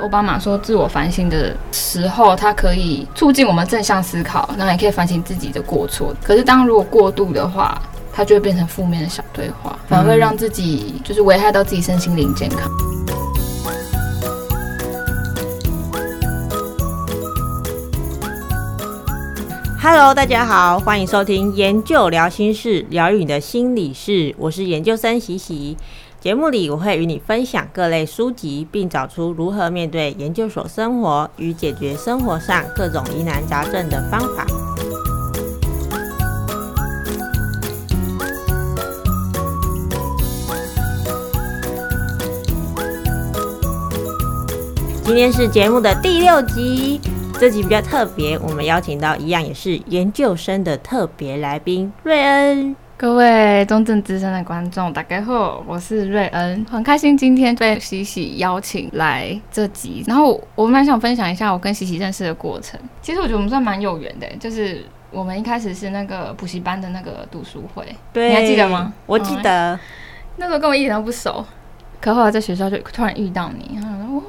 奥巴马说，自我反省的时候，它可以促进我们正向思考，那也可以反省自己的过错。可是，当如果过度的话，它就会变成负面的小对话，反而会让自己就是危害到自己身心灵健康。Hello，大家好，欢迎收听研究聊心事，疗愈你的心理事。我是研究生喜喜。节目里我会与你分享各类书籍，并找出如何面对研究所生活与解决生活上各种疑难杂症的方法。今天是节目的第六集，这集比较特别，我们邀请到一样也是研究生的特别来宾瑞恩。各位中正资深的观众，大家好，我是瑞恩，很开心今天被喜喜邀请来这集。然后我蛮想分享一下我跟喜喜认识的过程。其实我觉得我们算蛮有缘的，就是我们一开始是那个补习班的那个读书会，对，你还记得吗？我记得、嗯、那时候跟我一点都不熟，可后来在学校就突然遇到你，然后我，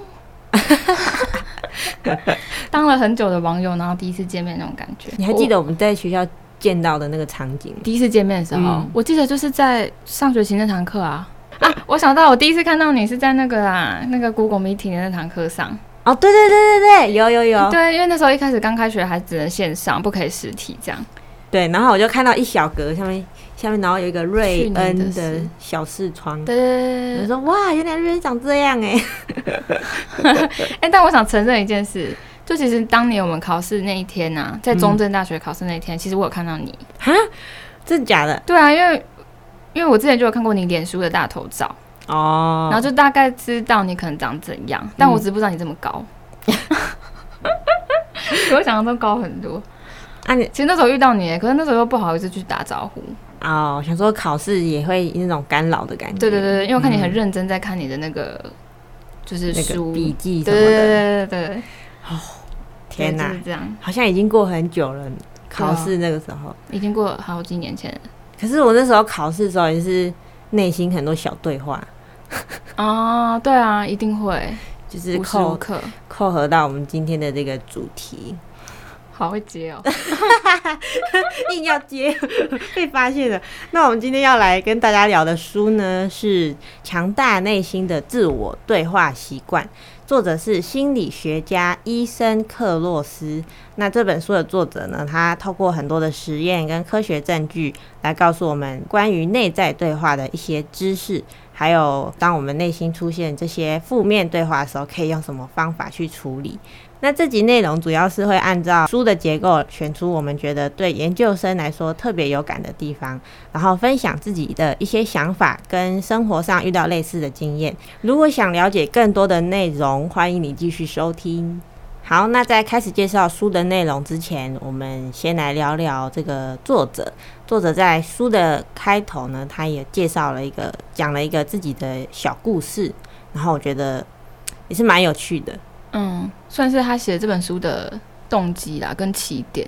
当了很久的网友，然后第一次见面那种感觉。你还记得我们在学校见到的那个场景，第一次见面的时候，嗯、我记得就是在上学期那堂课啊啊！我想到我第一次看到你是在那个啦，那个 Google Meeting 的那堂课上。哦，对对对对对，有有有。对，因为那时候一开始刚开学还只能线上，不可以实体这样。对，然后我就看到一小格下面下面，然后有一个瑞恩的小视窗。对对对对，我说哇，原来瑞恩长这样哎、欸！哎，但我想承认一件事。就其实当年我们考试那一天呐、啊，在中正大学考试那一天，嗯、其实我有看到你。哈，真的假的？对啊，因为因为我之前就有看过你脸书的大头照。哦，然后就大概知道你可能长怎样，但我只不知道你这么高，比、嗯、我想象中高很多。啊，你其实那时候遇到你，可是那时候又不好意思去打招呼。哦，想说考试也会那种干扰的感觉。对对对，因为我看你很认真在看你的那个、嗯、就是书。笔记什么的，对对对对。哦。天呐，这样好像已经过很久了。考试那个时候，已经过了好几年前了。可是我那时候考试的时候，也是内心很多小对话。哦，对啊，一定会，就是扣扣合到我们今天的这个主题。好会接哦，硬要接，被发现了。那我们今天要来跟大家聊的书呢，是《强大内心的自我对话习惯》。作者是心理学家伊森克洛斯。那这本书的作者呢，他透过很多的实验跟科学证据来告诉我们关于内在对话的一些知识，还有当我们内心出现这些负面对话的时候，可以用什么方法去处理。那这集内容主要是会按照书的结构选出我们觉得对研究生来说特别有感的地方，然后分享自己的一些想法跟生活上遇到类似的经验。如果想了解更多的内容，欢迎你继续收听。好，那在开始介绍书的内容之前，我们先来聊聊这个作者。作者在书的开头呢，他也介绍了一个，讲了一个自己的小故事，然后我觉得也是蛮有趣的。嗯，算是他写这本书的动机啦，跟起点，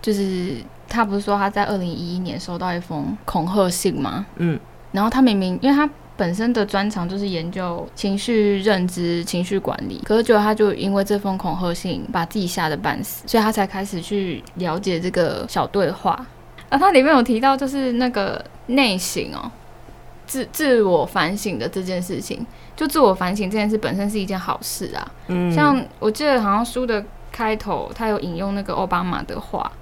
就是他不是说他在二零一一年收到一封恐吓信吗？嗯，然后他明明因为他本身的专长就是研究情绪认知、情绪管理，可是结果他就因为这封恐吓信把自己吓得半死，所以他才开始去了解这个小对话。啊，他里面有提到就是那个内省哦，自自我反省的这件事情。就自我反省这件事本身是一件好事啊，嗯，像我记得好像书的开头，他有引用那个奥巴马的话，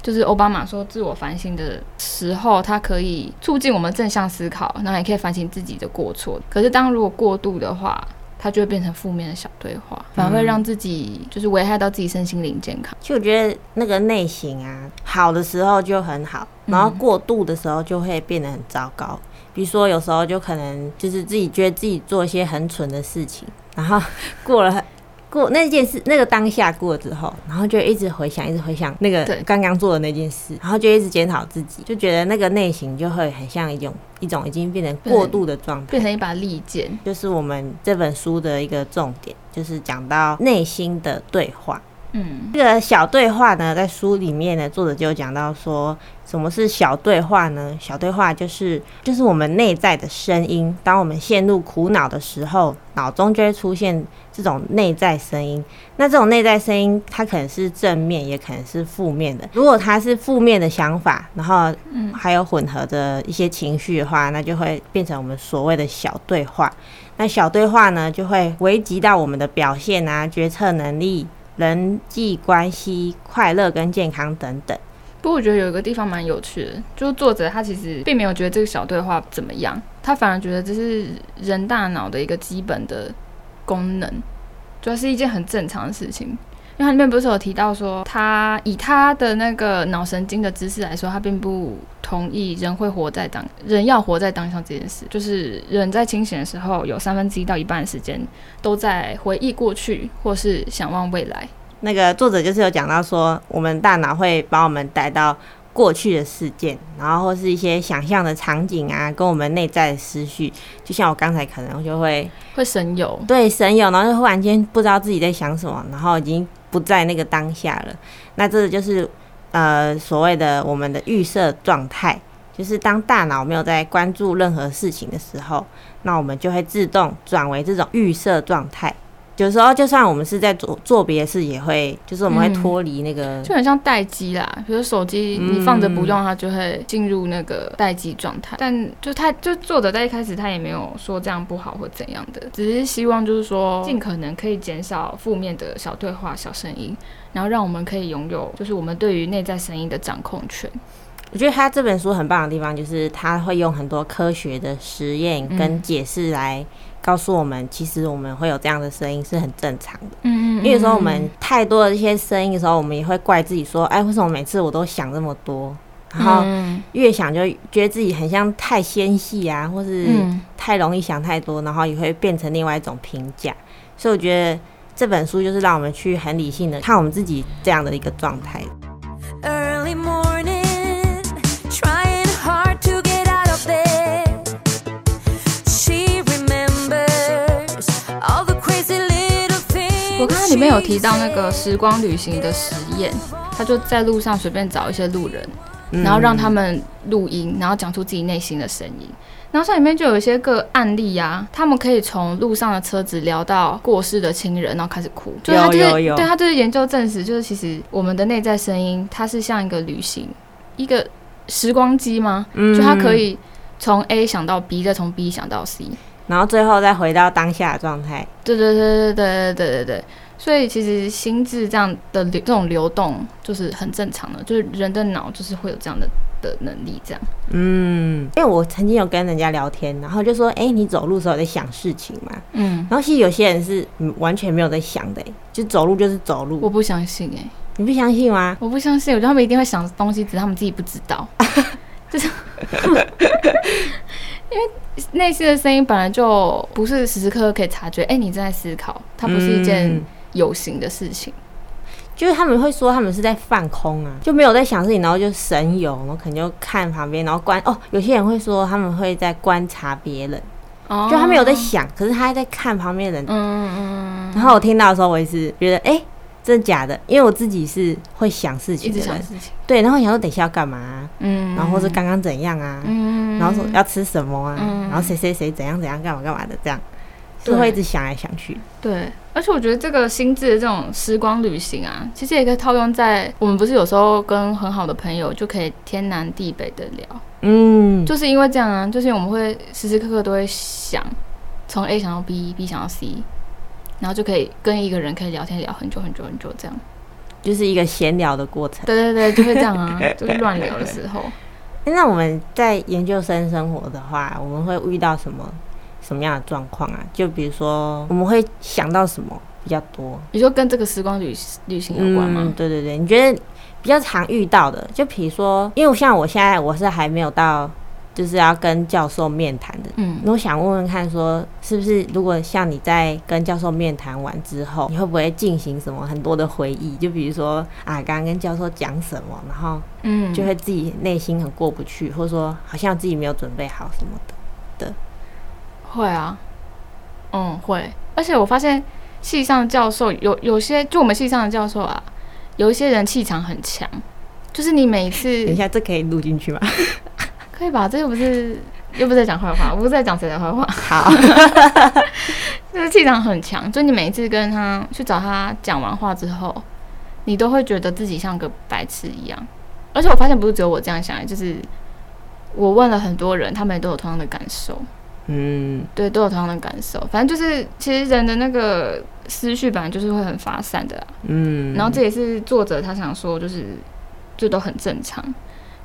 就是奥巴马说，自我反省的时候，它可以促进我们正向思考，然后也可以反省自己的过错。可是当如果过度的话，它就会变成负面的小对话，反而会让自己就是危害到自己身心灵健康。其实我觉得那个内省啊，好的时候就很好，然后过度的时候就会变得很糟糕。比如说，有时候就可能就是自己觉得自己做一些很蠢的事情，然后 过了过那件事，那个当下过了之后，然后就一直回想，一直回想那个刚刚做的那件事，然后就一直检讨自己，就觉得那个内心就会很像一种一种已经变成过度的状态，变成一把利剑。就是我们这本书的一个重点，就是讲到内心的对话。嗯，这个小对话呢，在书里面呢，作者就讲到说，什么是小对话呢？小对话就是就是我们内在的声音。当我们陷入苦恼的时候，脑中就会出现这种内在声音。那这种内在声音，它可能是正面，也可能是负面的。如果它是负面的想法，然后还有混合着一些情绪的话，那就会变成我们所谓的小对话。那小对话呢，就会危及到我们的表现啊、决策能力。人际关系、快乐跟健康等等。不过我觉得有一个地方蛮有趣的，就是作者他其实并没有觉得这个小对话怎么样，他反而觉得这是人大脑的一个基本的功能，主要是一件很正常的事情。因为它里面不是有提到说，他以他的那个脑神经的知识来说，他并不同意人会活在当人要活在当下这件事。就是人在清醒的时候，有三分之一到一半的时间都在回忆过去，或是想望未来。那个作者就是有讲到说，我们大脑会把我们带到过去的事件，然后或是一些想象的场景啊，跟我们内在的思绪，就像我刚才可能就会会神游，对，神游，然后就忽然间不知道自己在想什么，然后已经。不在那个当下了，那这就是呃所谓的我们的预设状态，就是当大脑没有在关注任何事情的时候，那我们就会自动转为这种预设状态。有时候，就算我们是在做做别的事，也会就是我们会脱离那个、嗯，就很像待机啦。比如手机你放着不用，它就会进入那个待机状态。但就他就作者在一开始他也没有说这样不好或怎样的，只是希望就是说尽可能可以减少负面的小对话、小声音，然后让我们可以拥有就是我们对于内在声音的掌控权。我觉得他这本书很棒的地方就是他会用很多科学的实验跟解释来。告诉我们，其实我们会有这样的声音是很正常的。嗯嗯，因为有时候我们太多的这些声音的时候，我们也会怪自己说：“哎，为什么每次我都想这么多？”然后越想就觉得自己很像太纤细啊，或是太容易想太多，然后也会变成另外一种评价。所以我觉得这本书就是让我们去很理性的看我们自己这样的一个状态。我刚刚里面有提到那个时光旅行的实验，他就在路上随便找一些路人，然后让他们录音，然后讲出自己内心的声音。然后像里面就有一些个案例啊，他们可以从路上的车子聊到过世的亲人，然后开始哭。就是他就是对他就是研究证实，就是其实我们的内在声音，它是像一个旅行，一个时光机吗？就它可以从 A 想到 B，再从 B 想到 C。然后最后再回到当下的状态。对对对对对对对对对。所以其实心智这样的流这种流动就是很正常的，就是人的脑就是会有这样的的能力这样。嗯，因为我曾经有跟人家聊天，然后就说：“哎、欸，你走路的时候在想事情嘛？”嗯。然后其实有些人是完全没有在想的，就走路就是走路。我不相信哎、欸，你不相信吗？我不相信，我觉得他们一定会想东西，只是他们自己不知道。就是。因为内心的声音本来就不是时时刻刻可以察觉，哎、欸，你正在思考，它不是一件有形的事情。嗯、就是他们会说他们是在放空啊，就没有在想事情，然后就神游，然后可能就看旁边，然后观哦。有些人会说他们会在观察别人，哦，就他没有在想，可是他还在看旁边的人。嗯嗯嗯。然后我听到的时候，我也是觉得，哎、欸。真的假的？因为我自己是会想事情的人，想事情。对，然后想说等一下要干嘛、啊，嗯，然后或是刚刚怎样啊，嗯，然后说要吃什么啊，嗯、然后谁谁谁怎样怎样干嘛干嘛的，这样。就会一直想来想去。对，而且我觉得这个心智的这种时光旅行啊，其实也可以套用在我们不是有时候跟很好的朋友就可以天南地北的聊，嗯，就是因为这样啊，就是我们会时时刻刻都会想从 A 想到 B，B 想到 C。然后就可以跟一个人可以聊天聊很久很久很久，这样就是一个闲聊的过程。对对对，就会这样啊，就是乱聊的时候。那我们在研究生生活的话，我们会遇到什么什么样的状况啊？就比如说，我们会想到什么比较多？你说跟这个时光旅旅行有关吗？嗯，对对对，你觉得比较常遇到的，就比如说，因为像我现在我是还没有到。就是要跟教授面谈的，嗯，我想问问看，说是不是如果像你在跟教授面谈完之后，你会不会进行什么很多的回忆？就比如说啊，刚刚跟教授讲什么，然后嗯，就会自己内心很过不去，或者说好像自己没有准备好什么的。的，会啊，嗯，会。而且我发现系上的教授有有些，就我们系上的教授啊，有一些人气场很强，就是你每一次，等一下这可以录进去吗？可以吧？这又不是又不是在讲坏话，我不是在讲谁的坏话。好，就是气场很强，就你每一次跟他去找他讲完话之后，你都会觉得自己像个白痴一样。而且我发现不是只有我这样想，就是我问了很多人，他们也都有同样的感受。嗯，对，都有同样的感受。反正就是，其实人的那个思绪本来就是会很发散的啦。嗯，然后这也是作者他想说，就是这都很正常。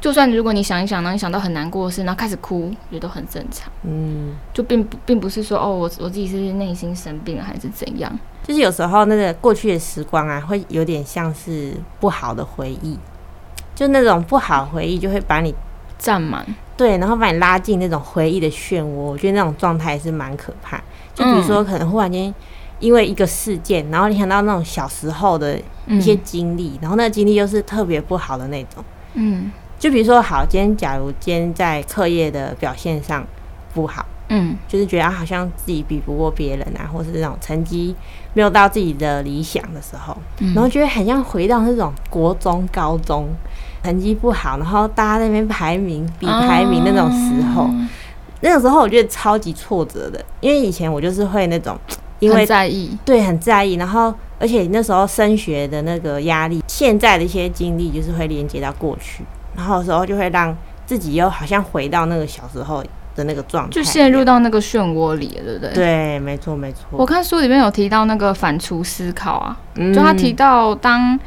就算如果你想一想，然后你想到很难过的事，然后开始哭，也都很正常。嗯，就并不并不是说哦，我我自己是内心生病了还是怎样。就是有时候那个过去的时光啊，会有点像是不好的回忆，就那种不好回忆就会把你占满，对，然后把你拉进那种回忆的漩涡。我觉得那种状态是蛮可怕。就比如说，可能忽然间因为一个事件，然后你想到那种小时候的一些经历，然后那个经历又是特别不好的那种。嗯。就比如说，好，今天假如今天在课业的表现上不好，嗯，就是觉得好像自己比不过别人啊，或是那种成绩没有到自己的理想的时候，嗯，然后觉得很像回到那种国中、高中成绩不好，然后大家那边排名比排名那种时候，啊，那个时候我觉得超级挫折的，因为以前我就是会那种因为在意，对，很在意，然后而且那时候升学的那个压力，现在的一些经历就是会连接到过去。然后有时候就会让自己又好像回到那个小时候的那个状态，就陷入到那个漩涡里，对不对？对，没错，没错。我看书里面有提到那个反刍思考啊，就他提到，当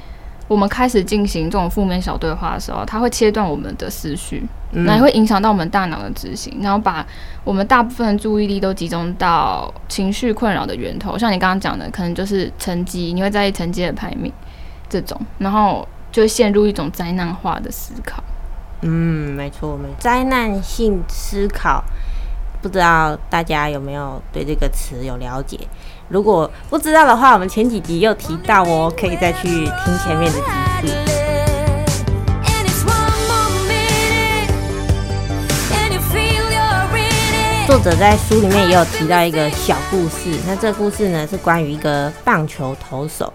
我们开始进行这种负面小对话的时候，它会切断我们的思绪，那也会影响到我们大脑的执行，然后把我们大部分的注意力都集中到情绪困扰的源头，像你刚刚讲的，可能就是成绩，你会在意成绩的排名这种，然后。就陷入一种灾难化的思考。嗯，没错，没错。灾难性思考，不知道大家有没有对这个词有了解？如果不知道的话，我们前几集又提到哦，可以再去听前面的集数。作者在书里面也有提到一个小故事，那这个故事呢，是关于一个棒球投手，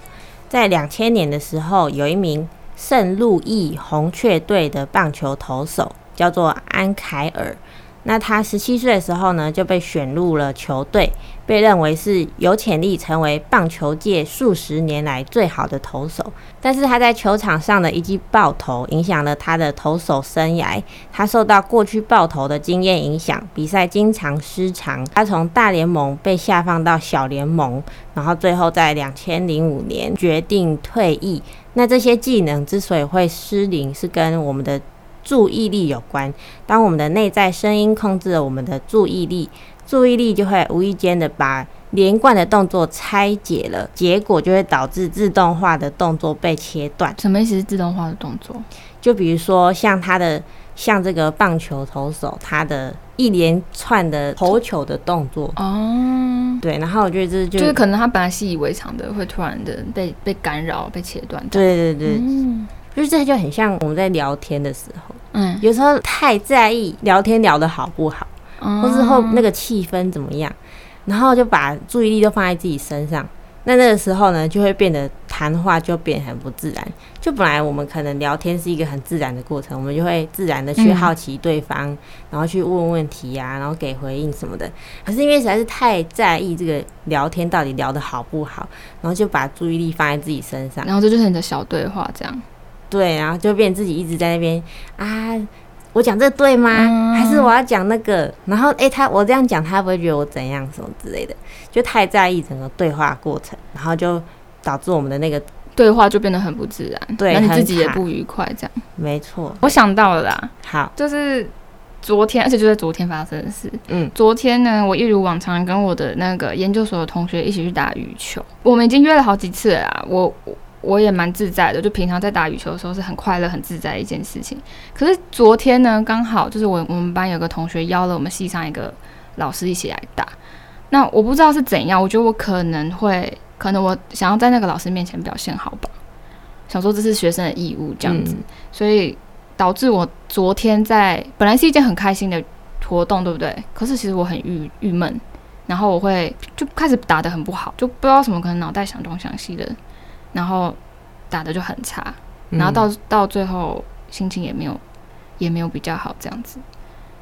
在两千年的时候，有一名。圣路易红雀队的棒球投手叫做安凯尔。那他十七岁的时候呢，就被选入了球队，被认为是有潜力成为棒球界数十年来最好的投手。但是他在球场上的一记爆头，影响了他的投手生涯。他受到过去爆头的经验影响，比赛经常失常。他从大联盟被下放到小联盟，然后最后在两千零五年决定退役。那这些技能之所以会失灵，是跟我们的注意力有关。当我们的内在声音控制了我们的注意力，注意力就会无意间的把连贯的动作拆解了，结果就会导致自动化的动作被切断。什么意思是自动化的动作？就比如说像他的，像这个棒球投手，他的一连串的投球的动作。哦，对，然后我觉得这就，就是可能他本来习以为常的，会突然的被被干扰、被切断。对对对，嗯。就是这就很像我们在聊天的时候，嗯，有时候太在意聊天聊得好不好，嗯，或是后那个气氛怎么样，然后就把注意力都放在自己身上，那那个时候呢，就会变得谈话就变得很不自然。就本来我们可能聊天是一个很自然的过程，我们就会自然的去好奇对方，嗯，然后去问问题呀，啊，然后给回应什么的。可是因为实在是太在意这个聊天到底聊得好不好，然后就把注意力放在自己身上，然后这就是你的小对话这样。对，然后就变自己一直在那边啊，我讲这对吗？嗯、还是我要讲那个？然后哎，他我这样讲，他不会觉得我怎样什么之类的，就太在意整个对话过程，然后就导致我们的那个对话就变得很不自然，对，那你自己也不愉快，这样。没错，我想到了啦，好，就是昨天，而且就在昨天发生的事。嗯，昨天呢，我一如往常跟我的那个研究所的同学一起去打羽球，我们已经约了好几次了啦，我。我也蛮自在的，就平常在打羽球的时候是很快乐、很自在的一件事情。可是昨天呢，刚好就是我我们班有个同学邀了我们系上一个老师一起来打。那我不知道是怎样，我觉得我可能会，可能我想要在那个老师面前表现好吧，想说这是学生的义务这样子，嗯、所以导致我昨天在本来是一件很开心的活动，对不对？可是其实我很郁郁闷。然后我会就开始打得很不好，就不知道什么，可能脑袋想东想西的，然后打的就很差，然后到、嗯、到最后心情也没有也没有比较好这样子。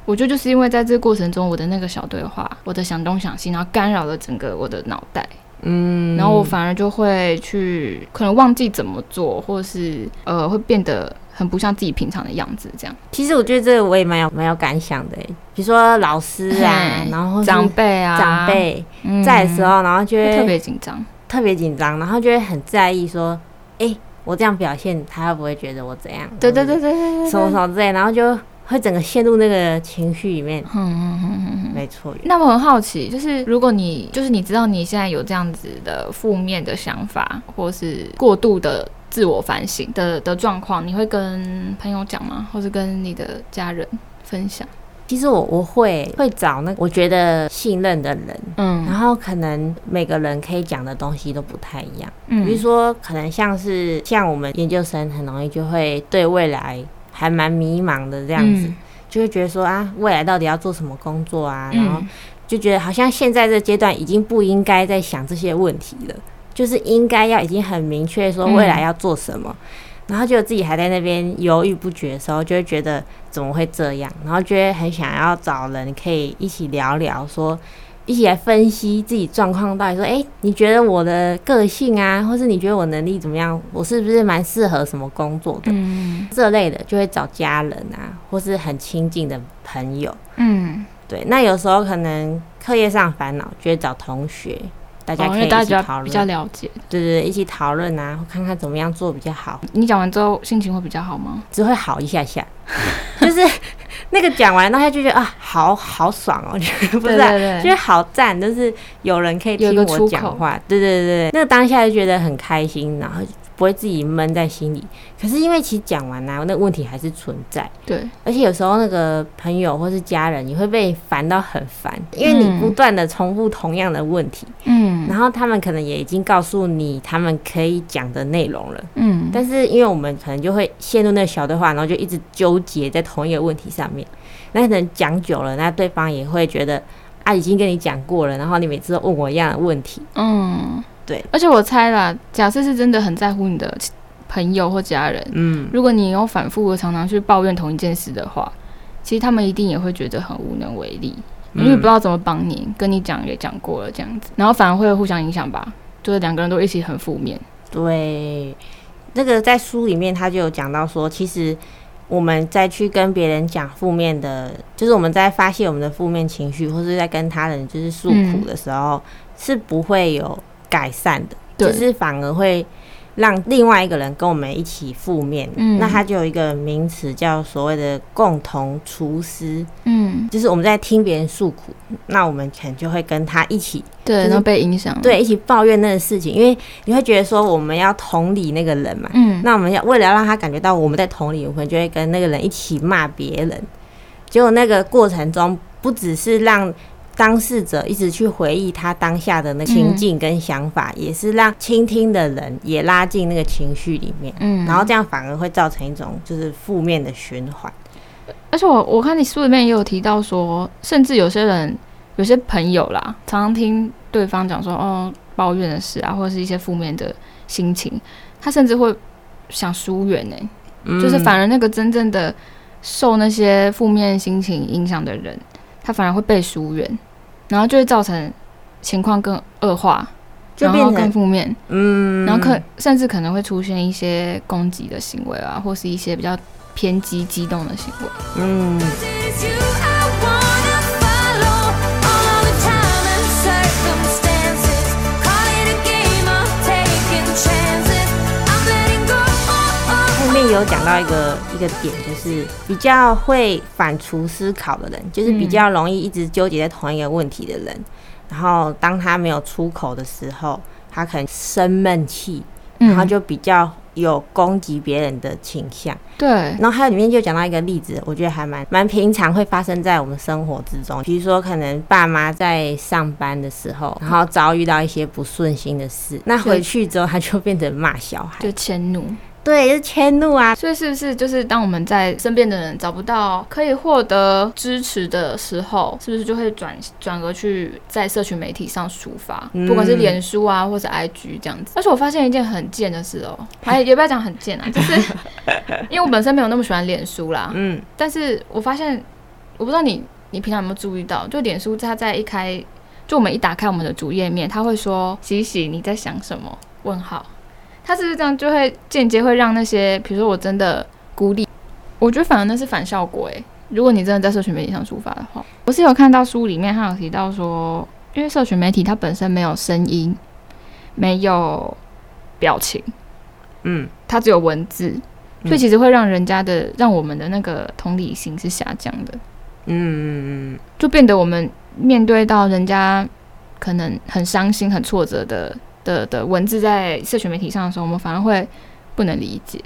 我觉得就是因为在这个过程中，我的那个小对话，我的想东想西，然后干扰了整个我的脑袋，嗯，然后我反而就会去可能忘记怎么做，或是呃会变得很不像自己平常的样子这样。其实我觉得这个我也蛮有蛮有感想的，比如说老师啊，然后长辈啊，长辈在的时候，然后就会特别紧张，特别紧张，然后就会很在意说，哎，我这样表现，他会不会觉得我怎样？对对对对对，什么什么之类，然后就。会整个陷入那个情绪里面，嗯嗯嗯嗯，没错。那我很好奇，就是如果你就是你知道你现在有这样子的负面的想法，或是过度的自我反省的的状况，你会跟朋友讲吗？或是跟你的家人分享？其实我我会会找那我觉得信任的人，嗯，然后可能每个人可以讲的东西都不太一样，嗯，比如说可能像是像我们研究生，很容易就会对未来。还蛮迷茫的这样子，嗯、就会觉得说啊，未来到底要做什么工作啊？嗯、然后就觉得好像现在这阶段已经不应该再想这些问题了，就是应该要已经很明确说未来要做什么。嗯、然后就自己还在那边犹豫不决的时候，就会觉得怎么会这样？然后就会很想要找人可以一起聊聊说。一起来分析自己状况，到底说，哎、欸，你觉得我的个性啊，或是你觉得我能力怎么样？我是不是蛮适合什么工作的？嗯，这类的就会找家人啊，或是很亲近的朋友。嗯，对。那有时候可能课业上烦恼，就会找同学，大家可以一起讨论，比较了解。对对对，一起讨论啊，看看怎么样做比较好。你讲完之后心情会比较好吗？只会好一下下，就是。那个讲完，大家就觉得啊，好好爽哦，觉 得不是、啊，对对对，觉得好赞，就是有人可以听我讲话，对对对，那个当下就觉得很开心，然后。不会自己闷在心里，可是因为其实讲完啊，那个问题还是存在。对，而且有时候那个朋友或是家人，你会被烦到很烦，因为你不断的重复同样的问题。嗯，然后他们可能也已经告诉你他们可以讲的内容了。嗯，但是因为我们可能就会陷入那个小对话，然后就一直纠结在同一个问题上面。那可能讲久了，那对方也会觉得啊，已经跟你讲过了，然后你每次都问我一样的问题。嗯。对，而且我猜啦，假设是真的很在乎你的朋友或家人，嗯，如果你有反复的常常去抱怨同一件事的话，其实他们一定也会觉得很无能为力，因为不知道怎么帮你，跟你讲也讲过了这样子，然后反而会互相影响吧，就是两个人都一起很负面。对，那个在书里面他就有讲到说，其实我们再去跟别人讲负面的，就是我们在发泄我们的负面情绪，或是在跟他人就是诉苦的时候，嗯、是不会有。改善的，对就是反而会让另外一个人跟我们一起负面。嗯，那他就有一个名词叫所谓的共同厨师。嗯，就是我们在听别人诉苦，那我们可能就会跟他一起，对，然后被影响，对，一起抱怨那个事情，因为你会觉得说我们要同理那个人嘛。嗯，那我们要为了要让他感觉到我们在同理，我们就会跟那个人一起骂别人。结果那个过程中，不只是让当事者一直去回忆他当下的那个情境跟想法，嗯、也是让倾听的人也拉进那个情绪里面，嗯，然后这样反而会造成一种就是负面的循环。而且我我看你书里面也有提到说，甚至有些人有些朋友啦，常常听对方讲说哦抱怨的事啊，或者是一些负面的心情，他甚至会想疏远呢，嗯、就是反而那个真正的受那些负面心情影响的人，他反而会被疏远。然后就会造成情况更恶化，就变成更负面，嗯，然后可甚至可能会出现一些攻击的行为啊，或是一些比较偏激、激动的行为，嗯。有讲到一个一个点，就是比较会反刍思考的人，就是比较容易一直纠结在同一个问题的人。嗯、然后当他没有出口的时候，他可能生闷气，然后就比较有攻击别人的倾向。对。然后还有里面就讲到一个例子，我觉得还蛮蛮平常会发生在我们生活之中。比如说，可能爸妈在上班的时候，然后遭遇到一些不顺心的事，那回去之后他就变成骂小孩，就迁怒。对，就是迁怒啊。所以是不是就是当我们在身边的人找不到可以获得支持的时候，是不是就会转转而去在社群媒体上抒发，嗯、不管是脸书啊，或者 IG 这样子。而且我发现一件很贱的事哦、喔，还 也不要讲很贱啊，就是因为我本身没有那么喜欢脸书啦，嗯，但是我发现，我不知道你你平常有没有注意到，就脸书它在一开。就我们一打开我们的主页面，它会说：“喜喜，你在想什么？”问号，他是不是这样就会间接会让那些，比如说我真的孤立，我觉得反而那是反效果诶。如果你真的在社群媒体上抒发的话，我是有看到书里面他有提到说，因为社群媒体它本身没有声音，没有表情，嗯，它只有文字，所以其实会让人家的让我们的那个同理心是下降的，嗯嗯嗯，就变得我们。面对到人家可能很伤心、很挫折的的的文字在社群媒体上的时候，我们反而会不能理解，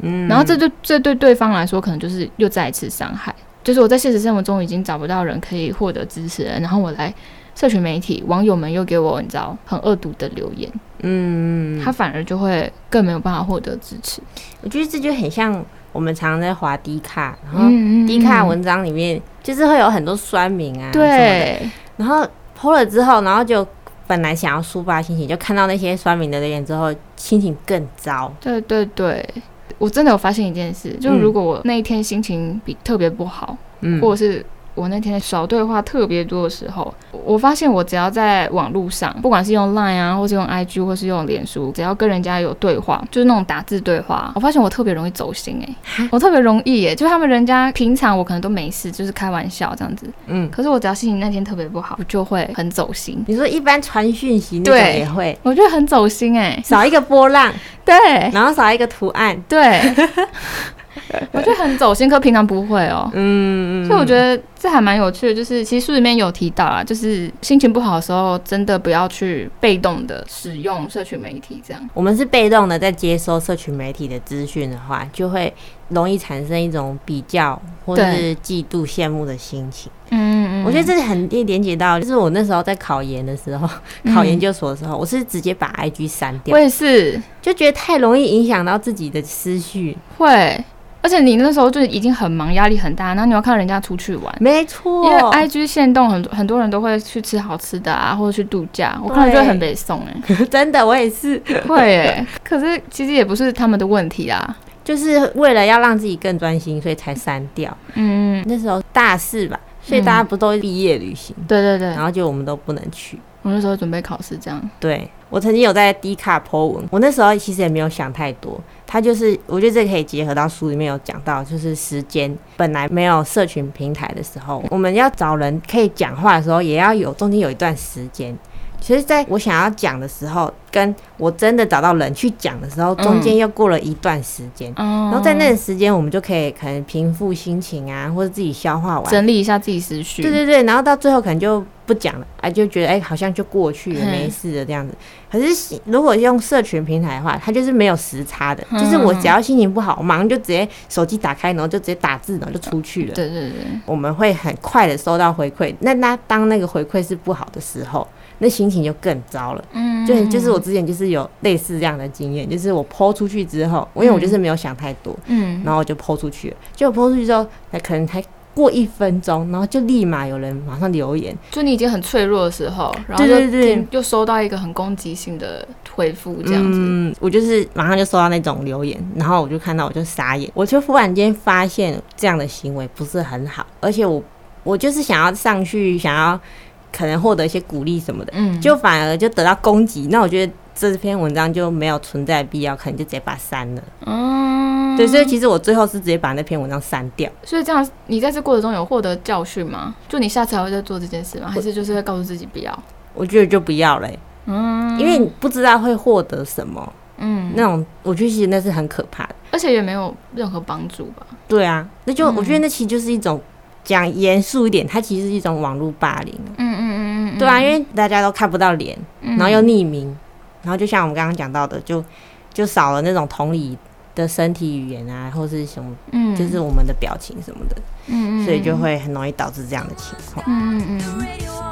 嗯，然后这对这对对方来说，可能就是又再一次伤害。就是我在现实生活中已经找不到人可以获得支持了，然后我来社群媒体，网友们又给我你知道很恶毒的留言，嗯，他反而就会更没有办法获得支持。我觉得这就很像。我们常常在滑低卡，然后低卡文章里面就是会有很多酸民啊，对，然后 po 了之后，然后就本来想要抒发心情，就看到那些酸民的留言之后，心情更糟。对对对，我真的有发现一件事，就是如果我那一天心情比特别不好，嗯，或者是。我那天少对话特别多的时候，我发现我只要在网络上，不管是用 Line 啊，或是用 IG，或是用脸书，只要跟人家有对话，就是那种打字对话，我发现我特别容易走心哎、欸，我特别容易耶、欸，就他们人家平常我可能都没事，就是开玩笑这样子，嗯，可是我只要心情那天特别不好，我就会很走心。你说一般传讯息那种也会，我觉得很走心哎、欸，少一个波浪，对，然后少一个图案，对。我觉得很走心，可平常不会哦。嗯，所以我觉得这还蛮有趣的，就是其实书里面有提到啊，就是心情不好的时候，真的不要去被动的使用社群媒体。这样，我们是被动的在接收社群媒体的资讯的话，就会容易产生一种比较或者是嫉妒、羡慕的心情。嗯嗯，我觉得这是很连接到，就是我那时候在考研的时候，考研究所的时候，我是直接把 IG 删掉。我也是，就觉得太容易影响到自己的思绪，会。而且你那时候就已经很忙，压力很大，然后你要看人家出去玩，没错。因为 IG 限动很多很多人都会去吃好吃的啊，或者去度假，我看了就很被送哎，真的我也是会哎。可是其实也不是他们的问题啊，就是为了要让自己更专心，所以才删掉。嗯，那时候大四吧，所以大家不都毕业旅行？对对对，然后就我们都不能去。我那时候准备考试，这样。对，我曾经有在低卡 po 文，我那时候其实也没有想太多。他就是，我觉得这可以结合到书里面有讲到，就是时间本来没有社群平台的时候，我们要找人可以讲话的时候，也要有中间有一段时间。其实，在我想要讲的时候，跟我真的找到人去讲的时候，中间又过了一段时间。嗯，然后在那个时间，我们就可以可能平复心情啊，或者自己消化完，整理一下自己思绪。对对对，然后到最后可能就不讲了，哎，就觉得哎，好像就过去了，没事的这样子。可是如果用社群平台的话，它就是没有时差的，就是我只要心情不好，我马上就直接手机打开，然后就直接打字，然后就出去了。对对对，我们会很快的收到回馈。那那当那个回馈是不好的时候。那心情就更糟了，嗯，就就是我之前就是有类似这样的经验，就是我 po 出去之后，因为我就是没有想太多，嗯，然后我就 po 出去了，结果 po 出去之后，那可能才过一分钟，然后就立马有人马上留言，就你已经很脆弱的时候，然后就对对。对，就收到一个很攻击性的回复，这样子，嗯，我就是马上就收到那种留言，然后我就看到我就傻眼，我就忽然间发现这样的行为不是很好，而且我我就是想要上去想要。可能获得一些鼓励什么的，嗯，就反而就得到攻击。那我觉得这篇文章就没有存在必要，可能就直接把它删了。嗯，对，所以其实我最后是直接把那篇文章删掉。所以这样，你在这过程中有获得教训吗？就你下次还会再做这件事吗？还是就是会告诉自己不要？我觉得就不要嘞。嗯，因为你不知道会获得什么。嗯，那种我觉得其实那是很可怕的，而且也没有任何帮助吧？对啊，那就我觉得那其实就是一种。讲严肃一点，它其实是一种网络霸凌。嗯嗯嗯嗯，对啊，因为大家都看不到脸，然后又匿名，然后就像我们刚刚讲到的，就就少了那种同理的身体语言啊，或是什么，嗯，就是我们的表情什么的，嗯嗯，所以就会很容易导致这样的情况。嗯嗯嗯。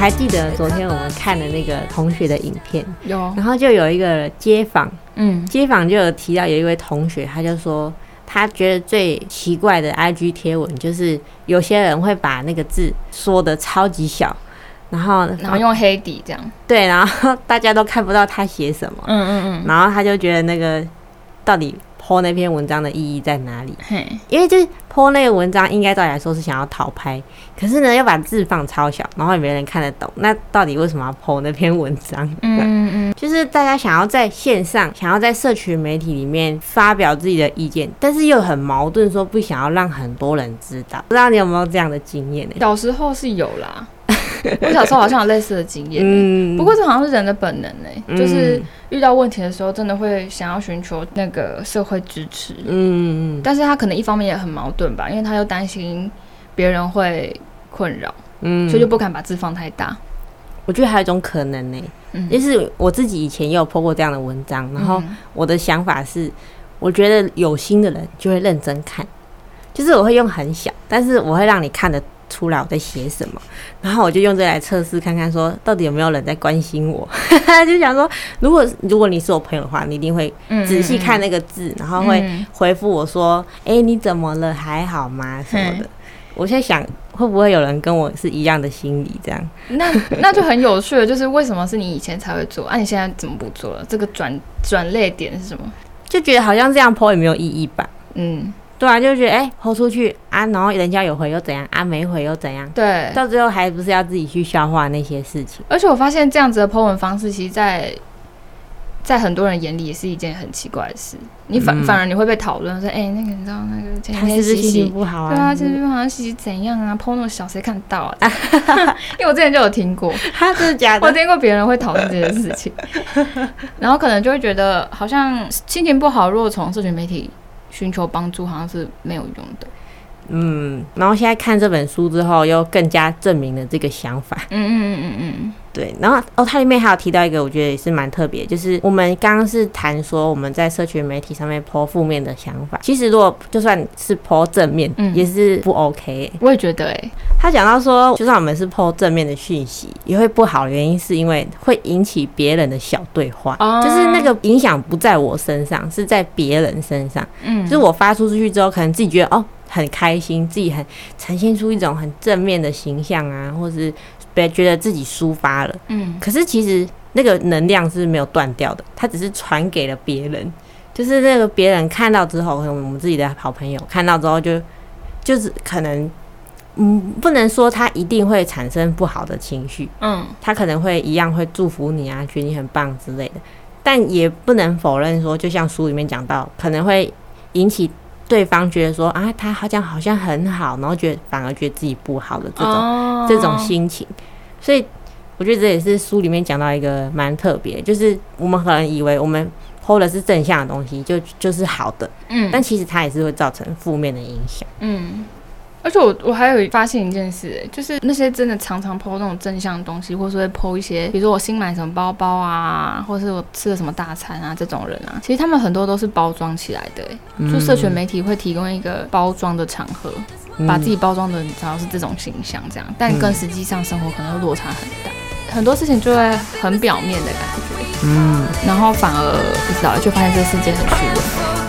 还记得昨天我们看的那个同学的影片？有，然后就有一个街坊，嗯，街坊就有提到有一位同学，他就说他觉得最奇怪的 IG 贴文就是有些人会把那个字说的超级小，然后然后用黑底这样，对，然后大家都看不到他写什么，嗯嗯嗯，然后他就觉得那个到底。po 那篇文章的意义在哪里？嘿，因为就是 po 那个文章，应该照理来说是想要讨拍，可是呢，要把字放超小，然后也没人看得懂。那到底为什么要 po 那篇文章？嗯嗯嗯，就是大家想要在线上，想要在社群媒体里面发表自己的意见，但是又很矛盾，说不想要让很多人知道。不知道你有没有这样的经验呢？小时候是有啦。我小时候好像有类似的经验，嗯，不过这好像是人的本能哎，就是遇到问题的时候，真的会想要寻求那个社会支持，嗯，但是他可能一方面也很矛盾吧，因为他又担心别人会困扰，嗯，所以就不敢把字放太大。我觉得还有一种可能呢，嗯，就是我自己以前也有 po 过这样的文章，然后我的想法是，我觉得有心的人就会认真看，就是我会用很小，但是我会让你看得出来我在写什么，然后我就用这来测试看看，说到底有没有人在关心我。就想说，如果如果你是我朋友的话，你一定会仔细看那个字，然后会回复我说：“哎、你怎么了？还好吗？”什么的。我现在想，会不会有人跟我是一样的心理？这样，那那就很有趣了。就是为什么是你以前才会做，啊，你现在怎么不做了？这个转转捩点是什么？就觉得好像这样 po 也没有意义吧？嗯。对啊，就觉得哎，抛出去啊，然后人家有回又怎样啊，没回又怎样？对，到最后还不是要自己去消化那些事情。而且我发现这样子的 po 文方式，其实在在很多人眼里也是一件很奇怪的事。你反、嗯、反而你会被讨论说，哎，那个你知道那个今天心情不好啊？对啊，今天好像心情怎样啊？po 那么小，谁看得到啊？因为我之前就有听过，他是假的。我听过别人会讨论这件事情，然后可能就会觉得好像心情不好，如果从社群媒体。寻求帮助好像是没有用的，嗯，然后现在看这本书之后，又更加证明了这个想法，嗯嗯嗯嗯嗯。对，然后哦，它里面还有提到一个，我觉得也是蛮特别，就是我们刚刚是谈说我们在社群媒体上面 po 负面的想法，其实如果就算是 po 正面，嗯，也是不 OK 欸。我也觉得，哎，他讲到说，就算我们是 po 正面的讯息，也会不好的原因是因为会引起别人的小对话，哦，就是那个影响不在我身上，是在别人身上，嗯，就是我发出出去之后，可能自己觉得哦很开心，自己很呈现出一种很正面的形象啊，或是。别觉得自己抒发了，嗯，可是其实那个能量是没有断掉的，它只是传给了别人，就是那个别人看到之后，可能我们自己的好朋友看到之后就，就就是可能，嗯，不能说他一定会产生不好的情绪，嗯，他可能会一样会祝福你啊，觉得你很棒之类的，但也不能否认说，就像书里面讲到，可能会引起。对方觉得说啊，他好像好像很好，然后觉得反而觉得自己不好的这种、oh. 这种心情，所以我觉得这也是书里面讲到一个蛮特别，就是我们可能以为我们 PO 的是正向的东西，就就是好的，嗯，但其实它也是会造成负面的影响，嗯。而且我我还有发现一件事，欸，就是那些真的常常 po 那种正向的东西，或是会 po 一些，比如说我新买什么包包啊，或是我吃了什么大餐啊，这种人啊，其实他们很多都是包装起来的，欸，嗯，就社群媒体会提供一个包装的场合，嗯，把自己包装的，你知道是这种形象这样，但跟实际上生活可能会落差很大，很多事情就会很表面的感觉，嗯，然后反而不知道，就发现这个世界很虚伪。